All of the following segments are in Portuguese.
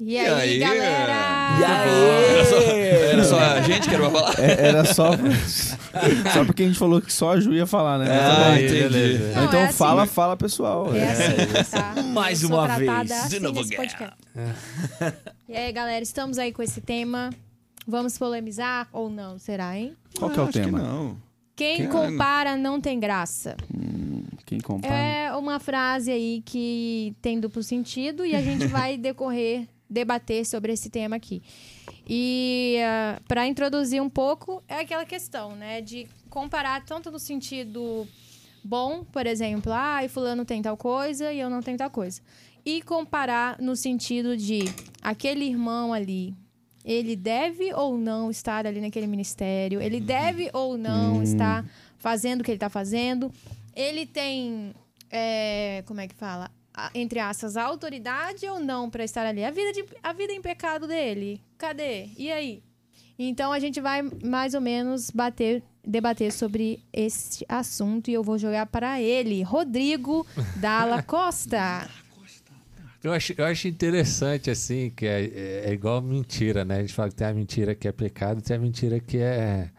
E aí, galera? E aí? Era só, era só a gente que era pra falar? É, era só, só porque a gente falou que só a Ju ia falar, né? Ah, entendi. Não, então é assim. fala, fala pessoal. É assim, tá? Mais uma vez. Assim De novo. E aí, galera, estamos aí com esse tema. Vamos polemizar ou não, será, hein? Qual que é o Acho que tema? não. Quem Quem- compara não tem graça. Quem compara? É uma frase aí que tem duplo sentido e a gente vai decorrer, debater sobre esse tema aqui. E para introduzir um pouco, é aquela questão, né? De comparar tanto no sentido bom, por exemplo, ah, e fulano tem tal coisa e eu não tenho tal coisa. E comparar no sentido de aquele irmão ali, ele deve ou não estar ali naquele ministério, ele deve ou não estar fazendo o que ele está fazendo, ele tem, é, como é que fala? Entre aspas, a autoridade ou não para estar ali? A vida, de, a vida em pecado dele, cadê? E aí? Então a gente vai mais ou menos bater, debater sobre esse assunto e eu vou jogar para ele, Rodrigo Dalla Costa. Eu acho, eu acho interessante, assim, que é, é- é igual mentira, né? A gente fala que tem a mentira que é pecado e tem a mentira que é,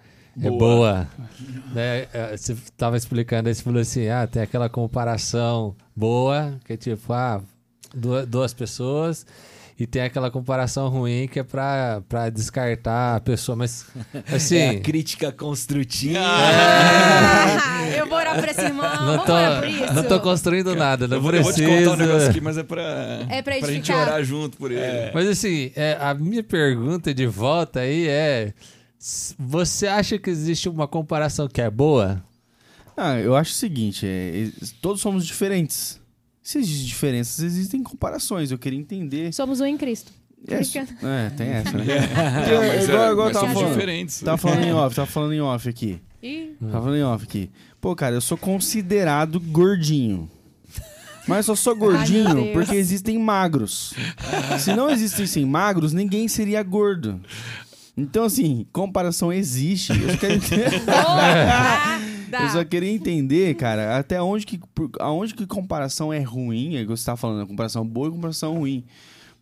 é Boa. boa. né? É, Você estava explicando aí, você falou assim, ah, tem aquela comparação boa, que é tipo, ah, duas, duas pessoas, e tem aquela comparação ruim que é pra, pra descartar a pessoa, mas, assim... É É. crítica construtiva. Ah, eu vou orar para esse irmão, Não vamos tô, orar por isso. não tô construindo nada, não Eu vou, eu vou te preciso. contar um negócio aqui, mas é pra, É pra gente edificar. orar junto por ele. Mas assim, é, a minha pergunta de volta aí é: você acha que existe uma comparação que é boa? Ah, eu acho o seguinte, é, é, todos somos diferentes. Se existem diferenças, existem comparações. Eu queria entender. Somos um em Cristo. É, Brincando. é, tem essa, né? Não, mas igual, é- igual eu mas tava somos falando. diferentes. Tava falando em off, tava falando em off aqui. Ih, Tava falando em off aqui. Pô, cara, eu sou considerado gordinho. Mas eu só sou Ai, gordinho Deus. porque existem magros. Se não existissem magros, ninguém seria gordo. Então, assim, comparação existe. Eu só quero entender, eu só queria entender cara, até onde que, por- aonde que comparação é ruim. É que você tá falando, comparação boa e comparação ruim.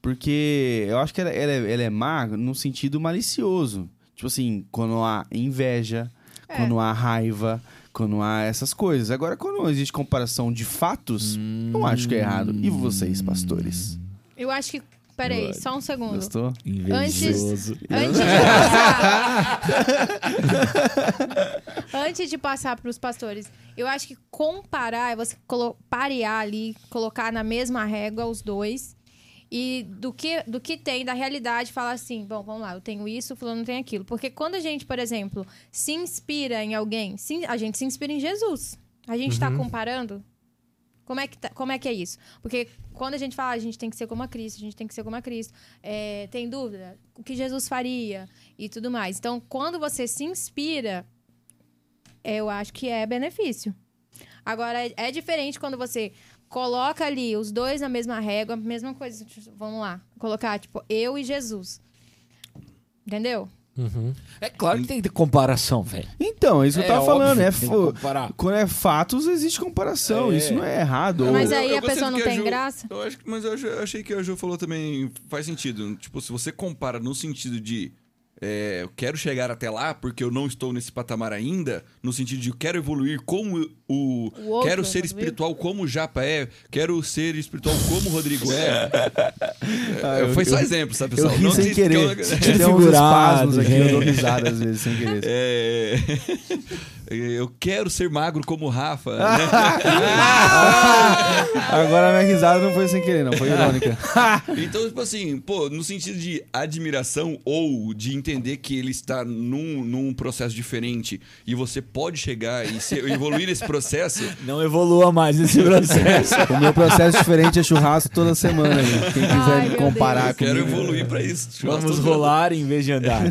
Porque eu acho que ela, ela é, ela é má no sentido malicioso. Tipo assim, quando há inveja, É. quando há raiva, quando há essas coisas. Agora, quando existe comparação de fatos, não acho que é errado. E vocês, pastores? Eu acho que. Peraí, só um segundo. Gostou? Antes, antes de passar. antes de passar para os pastores, eu acho que comparar é você parear ali, colocar na mesma régua os dois. E do que, do que tem da realidade, falar assim: bom, vamos lá, eu tenho isso, o fulano tem aquilo. Porque quando a gente, por exemplo, se inspira em alguém, se- a gente se inspira em Jesus. A gente está comparando como é, que tá- como é que é isso? Porque quando a gente fala, "Ah, a gente tem que ser como a Cristo, a gente tem que ser como a Cristo, é, tem dúvida? O que Jesus faria e tudo mais. Então, quando você se inspira, eu acho que é benefício. Agora, é, é diferente quando você coloca ali os dois na mesma régua, mesma coisa. tipo, Vamos lá, colocar, tipo, eu e Jesus. Entendeu? É É claro que tem que ter comparação, velho. Então, é isso que eu tava óbvio falando. É fo-. Quando é fatos, existe comparação. É. Isso não é errado. Mas Ou- aí a gostei pessoa não a tem Ju- graça? Eu acho, que- mas eu eu achei que a Ju falou também faz sentido. Tipo, se você compara no sentido de é, eu quero chegar até lá porque eu não estou nesse patamar ainda, no sentido de eu quero evoluir como o. O outro quero ser espiritual como o Japa é, quero ser espiritual como o Rodrigo é. Ah, É, eu- Foi só eu- exemplo, sabe, Eu pessoal? ri Não sem que- querer. que- Tem uns Desfigurado, espasmos aqui, eu dou gente. risada às vezes sem querer. É... Eu quero ser magro como o Rafa. né? Agora a minha risada não foi sem querer, não. Foi irônica. Então, tipo assim, pô, no sentido de admiração ou de entender que ele está num, num processo diferente e você pode chegar e se- evoluir nesse processo, Não evolua mais nesse processo. O meu processo diferente é churrasco toda semana. Aí. Quem quiser Ai, comparar eu quero comigo. evoluir pra isso. Vamos rolar em vez de andar.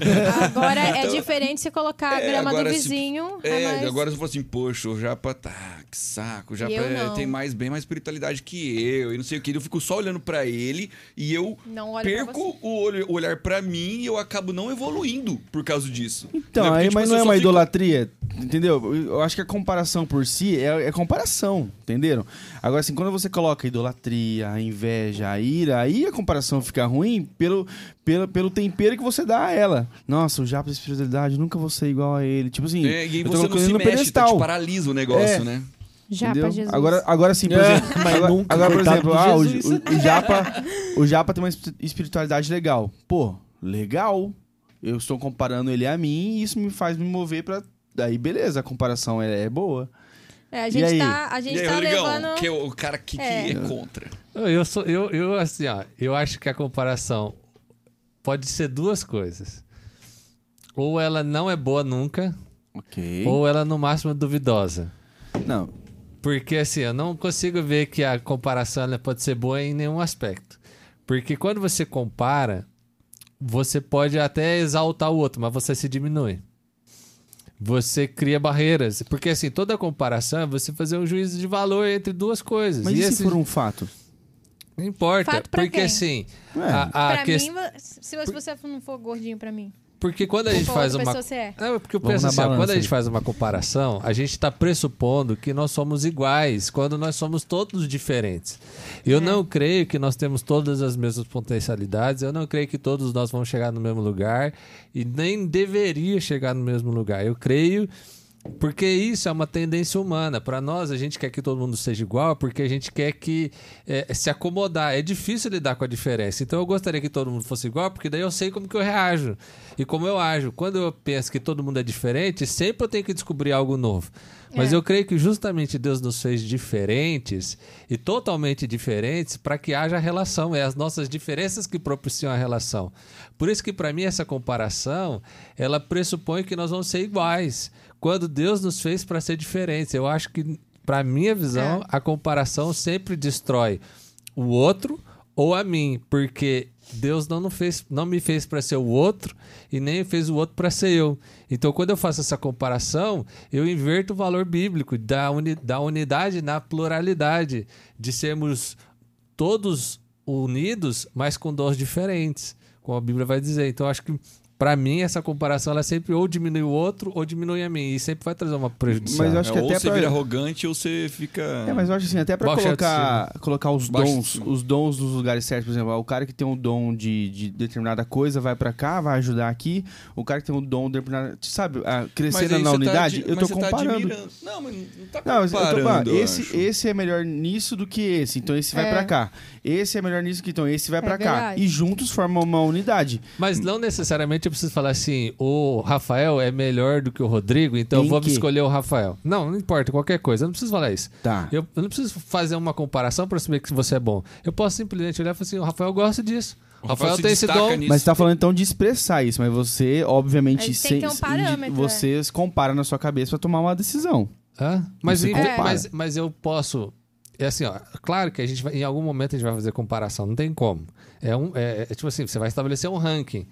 Agora é Então- diferente você colocar a É, grama agora do se- vizinho. É, mais- agora você falou assim, poxa, o Japa tá, que saco, o Japa é- tem mais, bem mais espiritualidade que eu, e não sei o que. Eu fico só olhando pra ele e eu perco o olho- o olhar pra mim e eu acabo não evoluindo por causa disso. Então, Né? Porque, aí, tipo mas assim, não é uma fico- idolatria Entendeu? Eu acho que a comparação por si é, é comparação, entenderam? Agora, assim, quando você coloca a idolatria, a inveja, a ira, aí a comparação fica ruim pelo, pelo, pelo tempero que você dá a ela. Nossa, o japa da espiritualidade, nunca vou ser igual a ele. Tipo assim, É, e eu tô você não se no mexe, tá, pedestal. paralisa o negócio, É. né? Pra Jesus. Agora, agora sim, por É, exemplo. mas agora, nunca, agora, por exemplo, de ah, o, o- o Japa, o Japa tem uma espi- espiritualidade legal. Pô, legal. Eu estou comparando ele a mim e isso me faz me mover pra. Daí, beleza, a comparação é, é boa. É, a E gente aí? tá, a gente e aí, tá Rodrigão, levando... que é o cara que, que É. é contra. Eu sou, eu, eu assim, ó, eu acho que a comparação pode ser duas coisas. Ou ela não é boa nunca, Ok. ou ela no máximo é duvidosa. Não. Porque assim, eu não consigo ver que a comparação ela pode ser boa em nenhum aspecto. Porque quando você compara, você pode até exaltar o outro, mas você se diminui. Você cria barreiras. Porque assim, toda comparação é você fazer um juízo de valor entre duas coisas. Mas e e esse se for um fato? não importa. Fato pra porque quem? assim, É. a, a Pra quest- mim, se se você não for gordinho pra mim, porque quando a gente faz uma é. Não, porque eu Vamos penso assim, ó, quando a gente aí. faz uma comparação, a gente está pressupondo que nós somos iguais, quando nós somos todos diferentes. Eu É. não creio que nós temos todas as mesmas potencialidades, eu não creio que todos nós vamos chegar no mesmo lugar e nem deveria chegar no mesmo lugar. Eu creio porque isso é uma tendência humana. Para nós, a gente quer que todo mundo seja igual porque a gente quer que é, se acomodar. É difícil lidar com a diferença. Então eu gostaria que todo mundo fosse igual, porque daí eu sei como que eu reajo e como eu ajo. Quando eu penso que todo mundo é diferente, sempre eu tenho que descobrir algo novo. Mas É. eu creio que justamente Deus nos fez diferentes e totalmente diferentes para que haja relação. É as nossas diferenças que propiciam a relação. Por isso que para mim essa comparação, ela pressupõe que nós vamos ser iguais. Quando Deus nos fez para ser diferentes. Eu acho que para minha visão, É. a comparação sempre destrói o outro ou a mim, porque Deus não, fez, não me fez para ser o outro e nem fez o outro para ser eu. Então, quando eu faço essa comparação, eu inverto o valor bíblico da, uni, da unidade na pluralidade, de sermos todos unidos, mas com dons diferentes, como a Bíblia vai dizer. Então, acho que para mim essa comparação ela sempre ou diminui o outro ou diminui a mim e sempre vai trazer uma prejudicial. Mas eu acho É, que ou até você pra- vira arrogante ou você fica. É, mas eu acho assim, até pra Baixa colocar, colocar os Baixa dons, os dons nos lugares certos, por exemplo, ah, o cara que tem um dom de, de determinada coisa vai pra cá, vai ajudar aqui, o cara que tem um dom de determinada, sabe, ah, crescendo aí na você unidade, tá, eu tô mas você tá comparando. admirando. Não, mas não tá Não, mas eu tô- comparando. ah, eu esse, acho. esse é melhor nisso do que esse, então esse vai É. pra cá. Esse é melhor nisso que então esse vai É pra cá. E juntos formam uma unidade. Mas não necessariamente eu preciso falar assim, o Rafael é melhor do que o Rodrigo, então Em vou quê? escolher o Rafael. Não, não importa, qualquer coisa. Eu não preciso falar isso. Tá. Eu, eu não preciso fazer uma comparação para saber que você é bom. Eu posso simplesmente olhar e falar assim, o Rafael gosta disso. O Rafael, se tem esse dom. nisso. Mas você tá falando então de expressar isso, mas você, obviamente, que ter um sem- parâmetro, você compara na sua cabeça pra tomar uma decisão. Hã? Mas, em- mas, mas eu posso. É assim, ó. Claro que a gente vai, em algum momento a gente vai fazer comparação, não tem como. É um, é, é tipo assim, você vai estabelecer um ranking.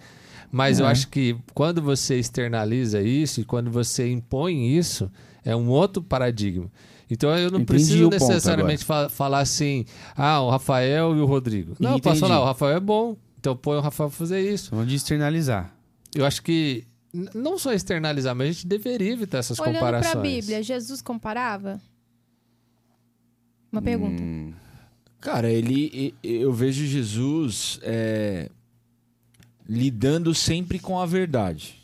Mas eu É. acho que quando você externaliza isso e quando você impõe isso, é um outro paradigma. Então eu não Entendi preciso necessariamente fa- falar assim, ah, o Rafael e o Rodrigo. Não, eu posso Entendi. falar, o Rafael é bom, então põe o Rafael pra fazer isso. Falando de externalizar. Eu acho que não só externalizar, mas a gente deveria evitar essas Olhando comparações. pra Bíblia, Jesus comparava? Uma pergunta. Hum, Cara, ele, eu vejo Jesus é, lidando sempre com a verdade.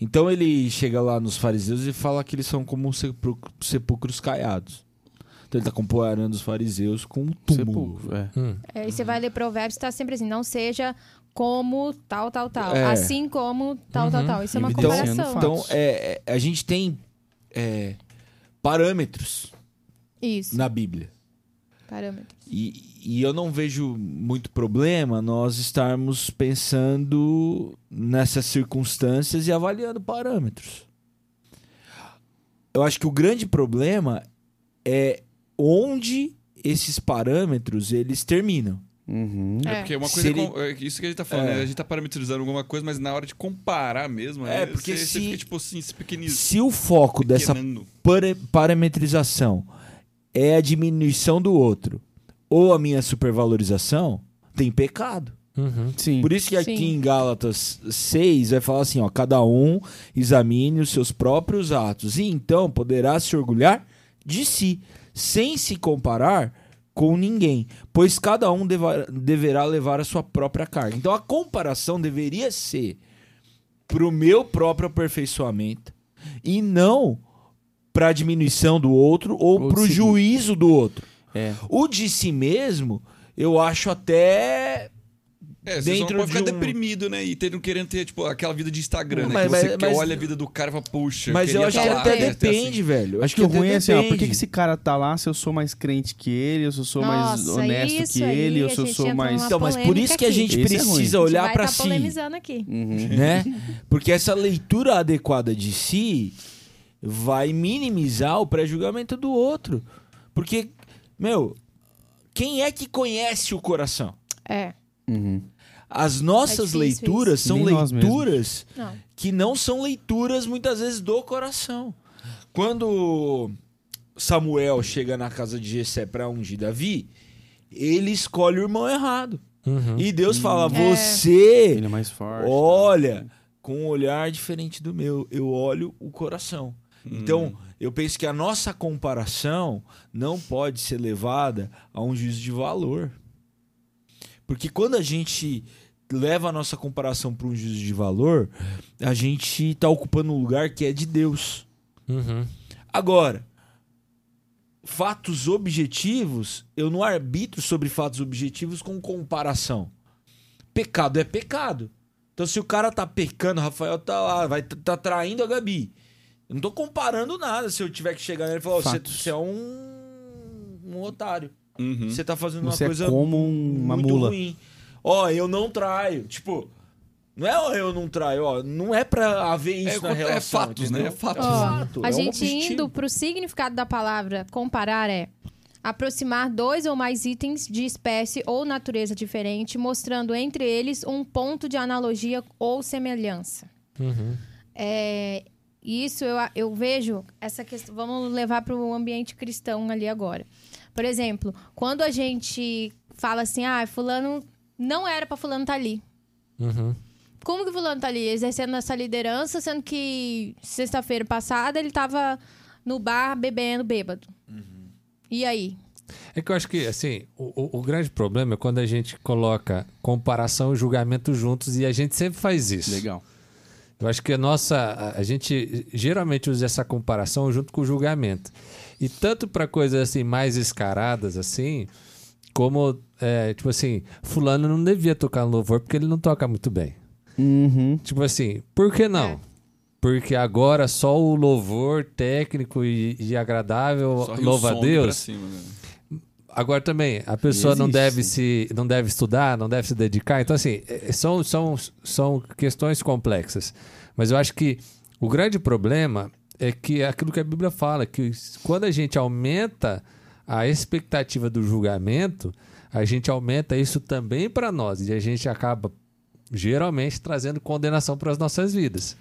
Então ele chega lá nos fariseus e fala que eles são como sepul- sepulcros caiados. Então ele tá comparando os fariseus com um túmulo. sepulcro, é. Hum. É, e você vai ler provérbios, tá sempre assim, não seja como tal, tal, tal. É. Assim como tal, tal, Uhum. tal. Isso é uma Evidenciando comparação. fatos. Então é, é, a gente tem é, parâmetros Isso, na Bíblia. Parâmetro. E, e eu não vejo muito problema nós estarmos pensando nessas circunstâncias e avaliando parâmetros. Eu acho que o grande problema é onde esses parâmetros eles terminam. Uhum. É É. porque uma Se coisa. ele- com- é isso que a gente tá falando, É. né? A gente tá parametrizando alguma coisa, mas na hora de comparar mesmo, É, né? porque você, se- você fica tipo assim, se pequeniza. Se o foco dessa pequenando. para- parametrização é a diminuição do outro ou a minha supervalorização, tem pecado. Uhum. Sim. Por isso que aqui Sim. em Gálatas 6 vai falar assim, ó, cada um examine os seus próprios atos e então poderá se orgulhar de si, sem se comparar com ninguém, pois cada um deva- deverá levar a sua própria carga. Então a comparação deveria ser pro meu próprio aperfeiçoamento e não para diminuição do outro ou Ou pro seguir. juízo do outro. É. O de si mesmo, eu acho até É, você Dentro não pode de ficar um- deprimido, né? E tendo, querendo ter, tipo, aquela vida de Instagram, né? Mas- que você mas- olha a vida do cara e fala, puxa, Mas eu acho que até queria ter assim. depende, velho. Eu Acho que o ruim é assim, ó, por que, depende. que esse cara tá lá se eu sou mais crente que ele, eu sou mais Nossa, honesto isso que aí, ele, a ou se eu sou mais. Então, mas por isso que a gente Esse é precisa A gente olhar vai pra tá si, polemizando aqui. Uhum. né? Porque essa leitura adequada de si vai minimizar o pré-julgamento do outro. Porque, meu, quem é que conhece o coração? É. Uhum. As nossas difícil leituras isso. são Nem leituras Não. que não são leituras muitas vezes do coração. Quando Samuel chega na casa de Jessé para ungir Davi, ele escolhe o irmão errado. Uhum. E Deus fala: É. "Você Ele é mais forte. olha com um olhar diferente do meu, eu olho o coração". Então, eu penso que a nossa comparação não pode ser levada a um juízo de valor. Porque quando a gente leva a nossa comparação para um juízo de valor, a gente está ocupando um lugar que é de Deus. Uhum. Agora, fatos objetivos, eu não arbitro sobre fatos objetivos com comparação. Pecado é pecado. Então, se o cara tá pecando, o Rafael tá lá, vai tá traindo a Gabi. Eu não tô comparando nada se eu tiver que chegar nele e falar, "Ó, você, Fatos. você é um, um otário. Uhum. Você tá fazendo Você uma é coisa como um- uma muito mula. ruim. Ó, eu não traio. Tipo, não é ó, eu não traio, ó. Não é pra haver isso É, na é relação. fatos, né? entendeu? É fatos. É Ó, fato, a é um gente objetivo. indo pro significado da palavra comparar é aproximar dois ou mais itens de espécie ou natureza diferente, mostrando entre eles um ponto de analogia ou semelhança. Uhum. É, isso eu, eu vejo essa questão. Vamos levar para o ambiente cristão ali agora. Por exemplo, quando a gente fala assim, ah, fulano não era para fulano estar ali. Uhum. Como que fulano tá ali exercendo essa liderança, sendo que sexta-feira passada ele tava no bar bebendo bêbado? E aí? É que eu acho que, assim, o, o- o grande problema é quando a gente coloca comparação e julgamento juntos e a gente sempre faz isso. Legal. Eu acho que a nossa. A, gente geralmente usa essa comparação junto com o julgamento. E tanto para coisas assim mais escaradas, assim, como, é, tipo assim, Fulano não devia tocar no louvor porque ele não toca muito bem. Uhum. Tipo assim, por que não? É. Porque agora só o louvor técnico e, e agradável Só louva a som pra Deus. cima, né? Agora também, a pessoa não deve se não deve estudar, não deve se dedicar. Então, assim, é- são, são, são questões complexas. Mas eu acho que o grande problema é que é aquilo que a Bíblia fala, que quando a gente aumenta a expectativa do julgamento, a gente aumenta isso também para nós. E a gente acaba, geralmente, trazendo condenação para as nossas vidas.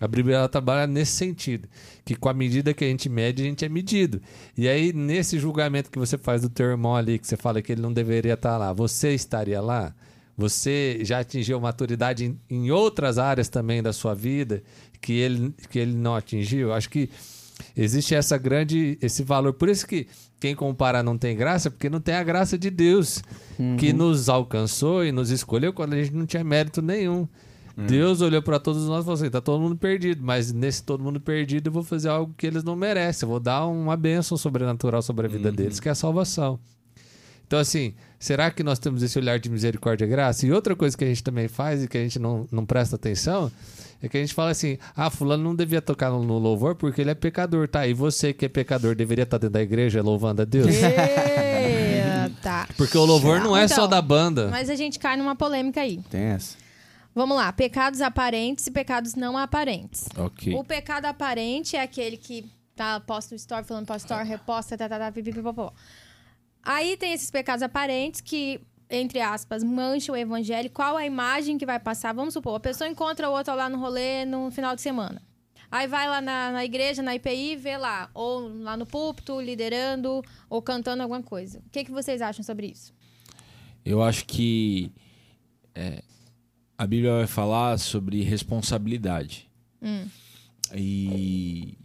A Bíblia ela trabalha nesse sentido, que com a medida que a gente mede, a gente é medido. E aí, nesse julgamento que você faz do teu irmão ali, que você fala que ele não deveria estar lá, você estaria lá? Você já atingiu maturidade em, em outras áreas também da sua vida que ele, que ele não atingiu? Acho que existe essa grande esse valor. Por isso que quem compara não tem graça, porque não tem a graça de Deus que nos alcançou e nos escolheu quando a gente não tinha mérito nenhum. Deus olhou para todos nós e falou assim: tá todo mundo perdido, mas nesse todo mundo perdido eu vou fazer algo que eles não merecem. Eu vou dar uma bênção sobrenatural sobre a vida deles, que é a salvação. Então, assim, será que nós temos esse olhar de misericórdia e graça? E outra coisa que a gente também faz e que a gente não, não presta atenção é que a gente fala assim: ah, Fulano não devia tocar no, no louvor porque ele é pecador, tá? E você que é pecador deveria estar dentro da igreja louvando a Deus? Eita. Porque o louvor não é só Então, da banda. Mas a gente cai numa polêmica aí. Tem essa. Vamos lá, pecados aparentes e pecados não aparentes. Ok. O pecado aparente é aquele que tá, posta o story falando pra story, reposta, tá, tá, tá, pipi, pipopó. Aí tem esses pecados aparentes que, entre aspas, mancham o evangelho. Qual a imagem que vai passar? Vamos supor, a pessoa encontra o outro lá no rolê no final de semana. Aí vai lá na, na igreja, na IPI, vê lá, ou lá no púlpito, liderando, ou cantando alguma coisa. O que, que vocês acham sobre isso? Eu acho que é, a Bíblia vai falar sobre responsabilidade. Hum. E,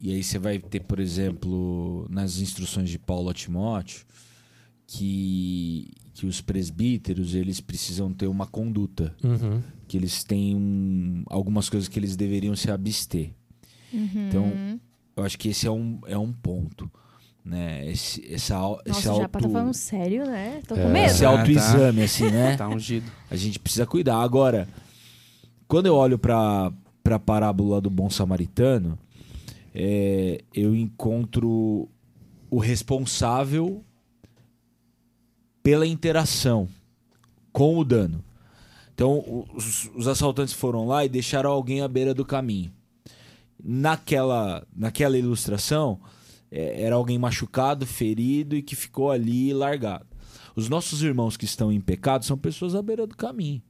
e aí você vai ter, por exemplo, nas instruções de Paulo a Timóteo, que, que os presbíteros eles precisam ter uma conduta, Uhum. que eles têm um- algumas coisas que eles deveriam se abster. Uhum. Então, eu acho que esse é um, é um ponto. Né? Esse, essa, au- esse Nossa, o auto, Japa tá falando sério, né? Tô com É. medo. esse Ah, autoexame, assim, né? Tá ungido. A gente precisa cuidar. Agora, quando eu olho para a parábola do bom samaritano, é, eu encontro o responsável pela interação com o dano. Então, os, os assaltantes foram lá e deixaram alguém à beira do caminho. Naquela, naquela ilustração, é, era alguém machucado, ferido e que ficou ali largado. Os nossos irmãos que estão em pecado são pessoas à beira do caminho.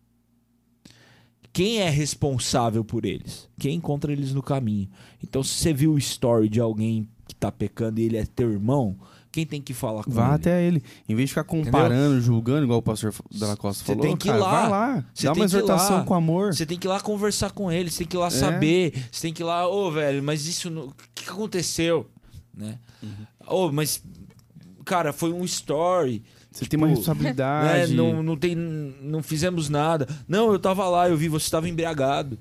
Quem é responsável por eles? Quem encontra eles no caminho? Então, se você viu o story de alguém que tá pecando e ele é teu irmão, quem tem que falar com Vá ele? até ele. Em vez de ficar comparando, julgando, igual o pastor Della Costa Você falou, tem que ir cara, lá. vai lá. Você dá uma ir exortação lá. com amor. Você tem que ir lá conversar com ele, você tem que ir lá saber, você tem que ir lá, ô velho, mas isso não... o que, que aconteceu, né? Ô, mas cara, foi um story, Você tem uma tipo, né? responsabilidade. Não, não tem, não fizemos nada. Não, eu tava lá, eu vi você estava embriagado.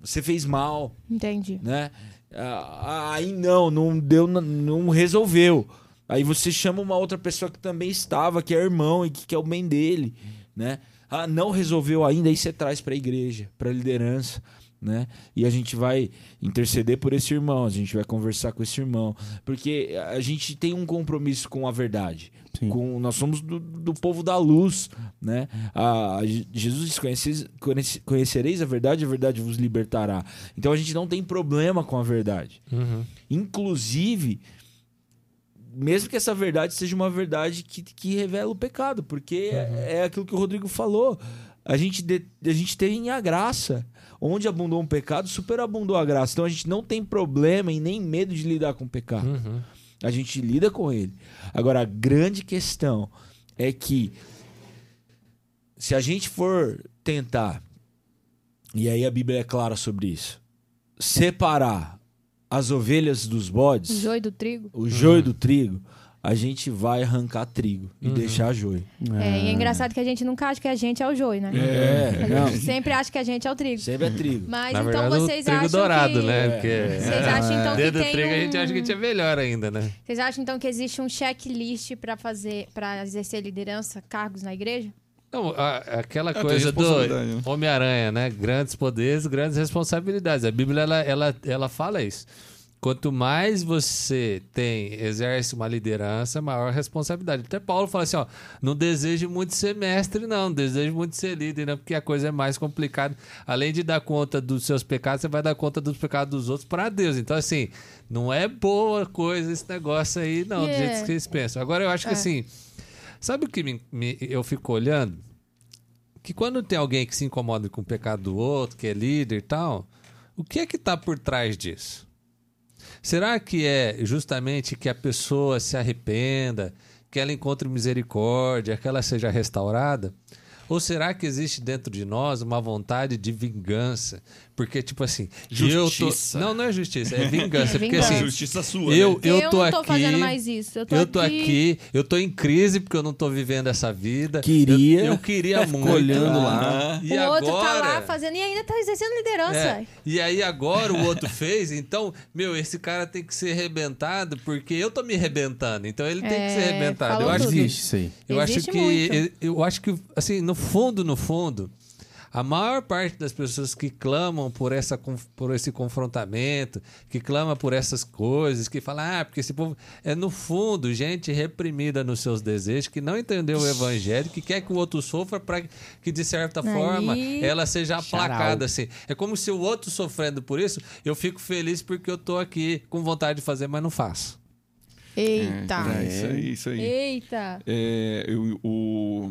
Você fez mal, Entendi. né? Ah, Aí não, não deu, não resolveu. Aí você chama uma outra pessoa que também estava, que é irmão e que quer o bem dele, né? Ah, não resolveu ainda, aí você traz para a igreja, para a liderança, né? E a gente vai interceder por esse irmão, a gente vai conversar com esse irmão, porque a gente tem um compromisso com a verdade. Sim. Com, nós somos do, do povo da luz, né? Ah, Jesus disse, "Conheceis- conhece- conhecereis a verdade, a verdade vos libertará. Então a gente não tem problema com a verdade. Uhum. Inclusive, mesmo que essa verdade seja uma verdade que, que revela o pecado, porque é, é aquilo que o Rodrigo falou. A gente, de- a gente tem a graça. Onde abundou um pecado, superabundou a graça. Então a gente não tem problema e nem medo de lidar com o pecado. Uhum. A gente lida com ele. Agora, a grande questão é que se a gente for tentar, e aí a Bíblia é clara sobre isso, separar as ovelhas dos bodes, O joio do trigo. o joio do trigo, a gente vai arrancar trigo e deixar joio. É, e é engraçado que a gente nunca acha que a gente é o joio, né? É, A não. gente sempre acha que a gente é o trigo. Sempre é trigo. Mas Na então verdade, vocês o trigo acham dourado, que... né? Porque Vocês acham então que tem trigo a um... gente acha que a gente é melhor ainda, né? Vocês acham então que existe um checklist pra fazer, para exercer liderança, cargos na igreja? Não, a- aquela coisa do né? Homem-Aranha, né? Grandes poderes, grandes responsabilidades. A Bíblia, ela, ela, ela fala isso. Quanto mais você tem, exerce uma liderança, maior a responsabilidade. Até Paulo fala assim, ó, não deseje muito ser mestre, não, não deseje muito ser líder, não, porque a coisa é mais complicada. Além de dar conta dos seus pecados, você vai dar conta dos pecados dos outros para Deus. Então, assim, não é boa coisa esse negócio aí, não, do Yeah. jeito que vocês pensam. Agora, eu acho que É. assim, sabe o que me- me- eu fico olhando? que quando tem alguém que se incomoda com o pecado do outro, que é líder e tal, o que é que está por trás disso? Será que é justamente que a pessoa se arrependa, que ela encontre misericórdia, que ela seja restaurada? Ou será que existe dentro de nós uma vontade de vingança? Porque, tipo assim, Justiça. eu tô. Não, não é justiça, é vingança. É porque vingança. assim, Justiça sua. eu, né? eu, tô não tô aqui. fazendo mais isso. Eu tô, Eu tô aqui, eu tô em crise porque eu não tô vivendo essa vida. Queria. Eu, eu queria muito. olhando lá. E o agora, outro tá lá fazendo e ainda tá exercendo liderança. é, e aí agora o outro fez, então, meu, esse cara tem que ser arrebentado porque eu tô me arrebentando. Então ele tem que ser É, arrebentado. Eu acho que Existe aí. eu acho Existe que muito. eu acho que assim, no fundo, no fundo, a maior parte das pessoas que clamam por, essa, por esse confrontamento, que clama por essas coisas, que fala, ah, porque esse povo. É no fundo, gente reprimida nos seus desejos, que não entendeu o evangelho, que quer que o outro sofra para que, de certa Aí- forma, ela seja aplacada. Assim. É como se o outro sofrendo por isso, eu fico feliz porque eu tô aqui com vontade de fazer, mas não faço. Eita. É, isso aí, isso aí. Eita. É, eu- o,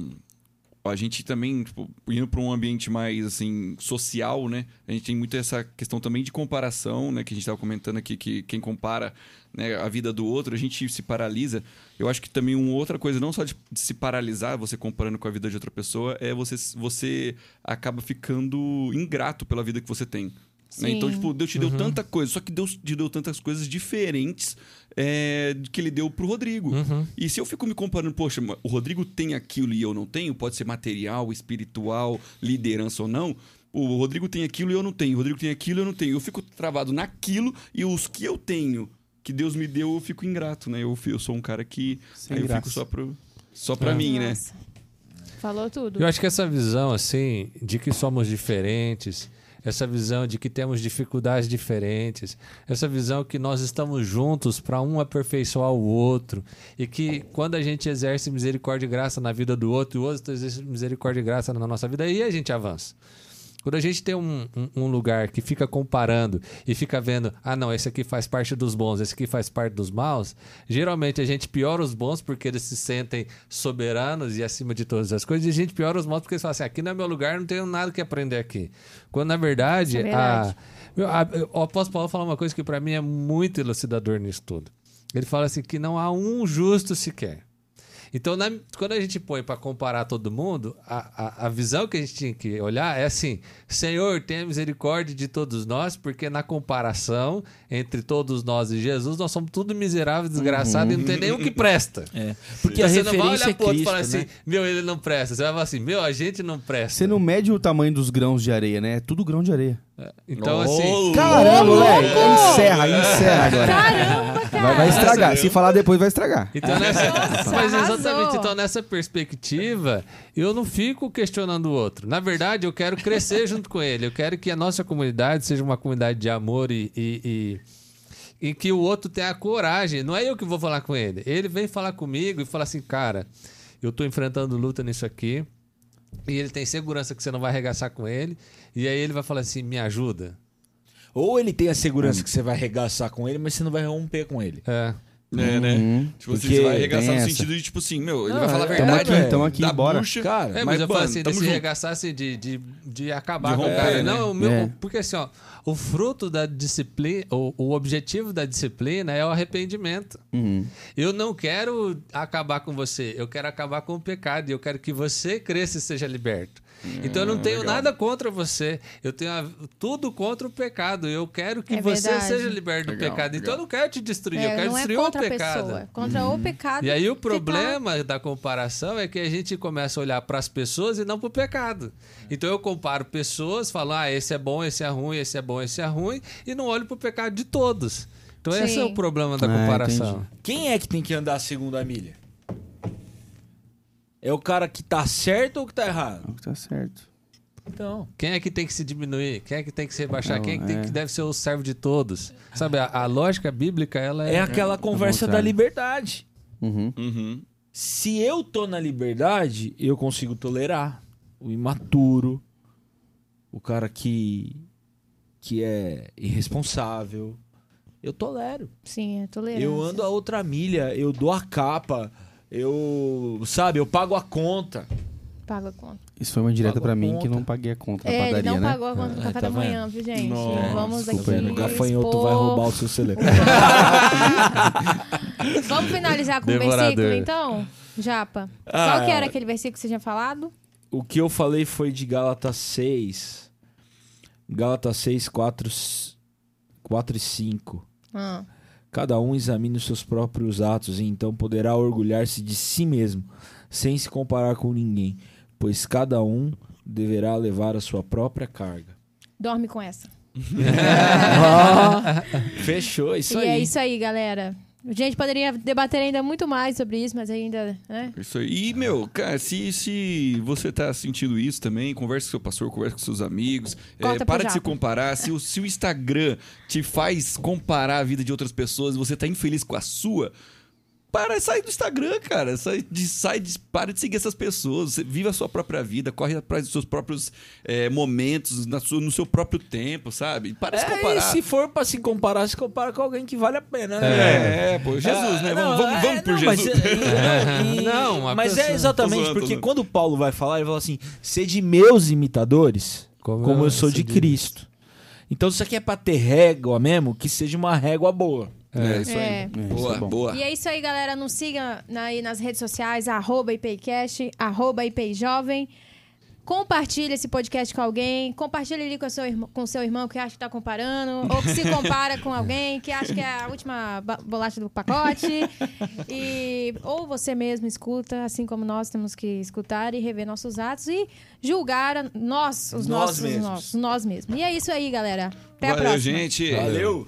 a gente também, tipo, indo para um ambiente mais, assim, social, né? A gente tem muito essa questão também de comparação, né? Que a gente estava comentando aqui, que quem compara né, a vida do outro, a gente se paralisa. Eu acho que também uma outra coisa, não só de, se paralisar, você comparando com a vida de outra pessoa, é você, você acaba ficando ingrato pela vida que você tem. Né? Então, tipo, Deus te deu tanta coisa, só que Deus te deu tantas coisas diferentes é, que ele deu pro Rodrigo. E se eu fico me comparando, poxa, o Rodrigo tem aquilo e eu não tenho, pode ser material, espiritual, liderança ou não. O Rodrigo tem aquilo e eu não tenho. O Rodrigo tem aquilo e eu não tenho. Eu fico travado naquilo e os que eu tenho, que Deus me deu, eu fico ingrato, né? Eu, eu sou um cara que Sem aí eu graça. fico só, pro, só pra É. mim, né? Nossa. Falou tudo. Eu acho que essa visão, assim, de que somos diferentes, essa visão de que temos dificuldades diferentes, essa visão que nós estamos juntos para um aperfeiçoar o outro, e que quando a gente exerce misericórdia e graça na vida do outro, e o outro exerce misericórdia e graça na nossa vida, aí a gente avança. Quando a gente tem um, um- um lugar que fica comparando e fica vendo, ah, não, esse aqui faz parte dos bons, esse aqui faz parte dos maus, geralmente a gente piora os bons porque eles se sentem soberanos e acima de todas as coisas, e a gente piora os maus porque eles falam assim: aqui não é meu lugar, não tenho nada que aprender aqui. Quando na verdade, é verdade. a, a- o apóstolo Paulo fala uma coisa que para mim é muito elucidador nisso tudo. Ele fala assim: que não há um justo sequer. Então, na- quando a gente põe para comparar todo mundo, a, a, a visão que a gente tinha que olhar é assim: Senhor, tenha misericórdia de todos nós, porque na comparação entre todos nós e Jesus, nós somos tudo miseráveis, desgraçados e não tem nenhum que presta. É. Porque a Então, você não vai referência olhar é pro outro e falar assim: né? meu, ele não presta. Você vai falar assim: meu, a gente não presta. Você não mede o tamanho dos grãos de areia, né? É tudo grão de areia. Então, assim. Caramba, moleque. Encerra, encerra agora. Caramba, cara. Vai, vai estragar. Se falar depois, vai estragar. Então, nessa, Nossa, mas exatamente, arrasou. então nessa perspectiva, eu não fico questionando o outro. Na verdade, eu quero crescer junto com ele. Eu quero que a nossa comunidade seja uma comunidade de amor e, e, e, e que o outro tenha a coragem. Não é eu que vou falar com ele. Ele vem falar comigo e fala assim, cara, eu tô enfrentando luta nisso aqui. E ele tem segurança que você não vai arregaçar com ele. E aí ele vai falar assim, me ajuda. Ou ele tem a segurança que você vai arregaçar com ele, mas você não vai romper com ele. É. É, né? Uhum. Tipo, assim, Porque você vai arregaçar no essa. sentido de, tipo assim, meu, ele Não, vai falar a é, tamo verdade. aqui, velho, tamo aqui, da bora. bucha. Cara, É, mas, eu falo assim, tamo desse regaçar assim, de, de, de acabar De com o romper, cara. né? Não, o meu, É. porque assim, ó, o fruto da disciplina, o, o objetivo da disciplina é o arrependimento. Uhum. Eu não quero acabar com você, eu quero acabar com o pecado e eu quero que você cresça e seja liberto. Então eu não tenho legal. nada contra você, eu tenho a- tudo contra o pecado. Eu quero que É você seja liberto do Legal, pecado. Então legal. eu não quero te destruir, eu É, quero não é destruir o contra a pecado. pessoa, é contra o pecado. E aí o que problema da comparação é que a gente começa a olhar para as pessoas e não para o pecado. Então eu comparo pessoas, falo, ah, esse é bom, esse é ruim, esse é bom, esse é ruim, e não olho para o pecado de todos. Então esse é Sim. o problema da Ah, comparação. Quem é que tem que andar a segunda milha? É o cara que tá certo ou que tá errado? Tá certo. Então. Quem é que tem que se diminuir? Quem é que tem que se rebaixar? Quem é que, tem é. que deve ser o servo de todos? Sabe, a, a lógica bíblica, ela é... É aquela conversa da liberdade. Uhum. Uhum. Se eu tô na liberdade, eu consigo tolerar o imaturo, o cara que que é irresponsável. Eu tolero. Sim, é tolerância. Eu ando a outra milha, eu dou a capa, eu, sabe, eu pago a conta. Paga a conta. Isso foi uma direta pra mim conta. que não paguei a conta na É, ele padaria, não né? pagou a conta do É, café tá da manhã, viu, gente? Nossa, Vamos desculpa, aqui. O gafanhoto expor- vai roubar o seu celular. Vamos finalizar com o Devorador. versículo, então? Japa. Ah, Qual que era aquele versículo que você tinha falado? O que eu falei foi de Gálatas 6. Gálatas 6, 4, 4 e 5. Ah, Cada um examine os seus próprios atos e então poderá orgulhar-se de si mesmo, sem se comparar com ninguém, pois cada um deverá levar a sua própria carga. dorme com essa. Fechou, isso e aí. é isso aí, galera. A gente poderia debater ainda muito mais sobre isso, mas ainda, né? Isso aí. E, meu, cara, se, se você tá sentindo isso também, converse com seu pastor, converse com seus amigos. É, para de se comparar. Se o, se o Instagram te faz comparar a vida de outras pessoas e você tá infeliz com a sua, para, sai do Instagram, cara. Sai de, sai de, para de seguir essas pessoas. Você vive a sua própria vida, corre atrás dos seus próprios é, momentos, na sua, no seu próprio tempo, sabe? Para de se É, e comparar. se for pra se comparar, se compara com alguém que vale a pena, né? É, é, pô, Jesus, né? Ah, Vamos, não, vamos, é, vamos por não, mas Jesus. é- não, e- Não, uma mas pessoa- é exatamente zoando, porque quando Paulo vai falar, ele fala assim: sede meus imitadores, como, eu sou de Cristo. Então, se você quer pra ter régua mesmo, que seja uma régua boa. É, isso aí. É. É, isso Boa, é boa. E é isso aí, galera. Nos siga aí nas redes sociais, arroba IPCast, arroba IPJovem. Compartilhe esse podcast com alguém. Compartilhe ali com o seu, irmão, com seu irmão que acha que tá comparando. Ou que se compara com alguém que acha que é a última bolacha do pacote. E, ou você mesmo escuta, assim como nós temos que escutar e rever nossos atos e julgar a- nós, os Nós nossos, mesmos. nós, nós mesmos. E é isso aí, galera. Até a Valeu, próxima. gente. Valeu.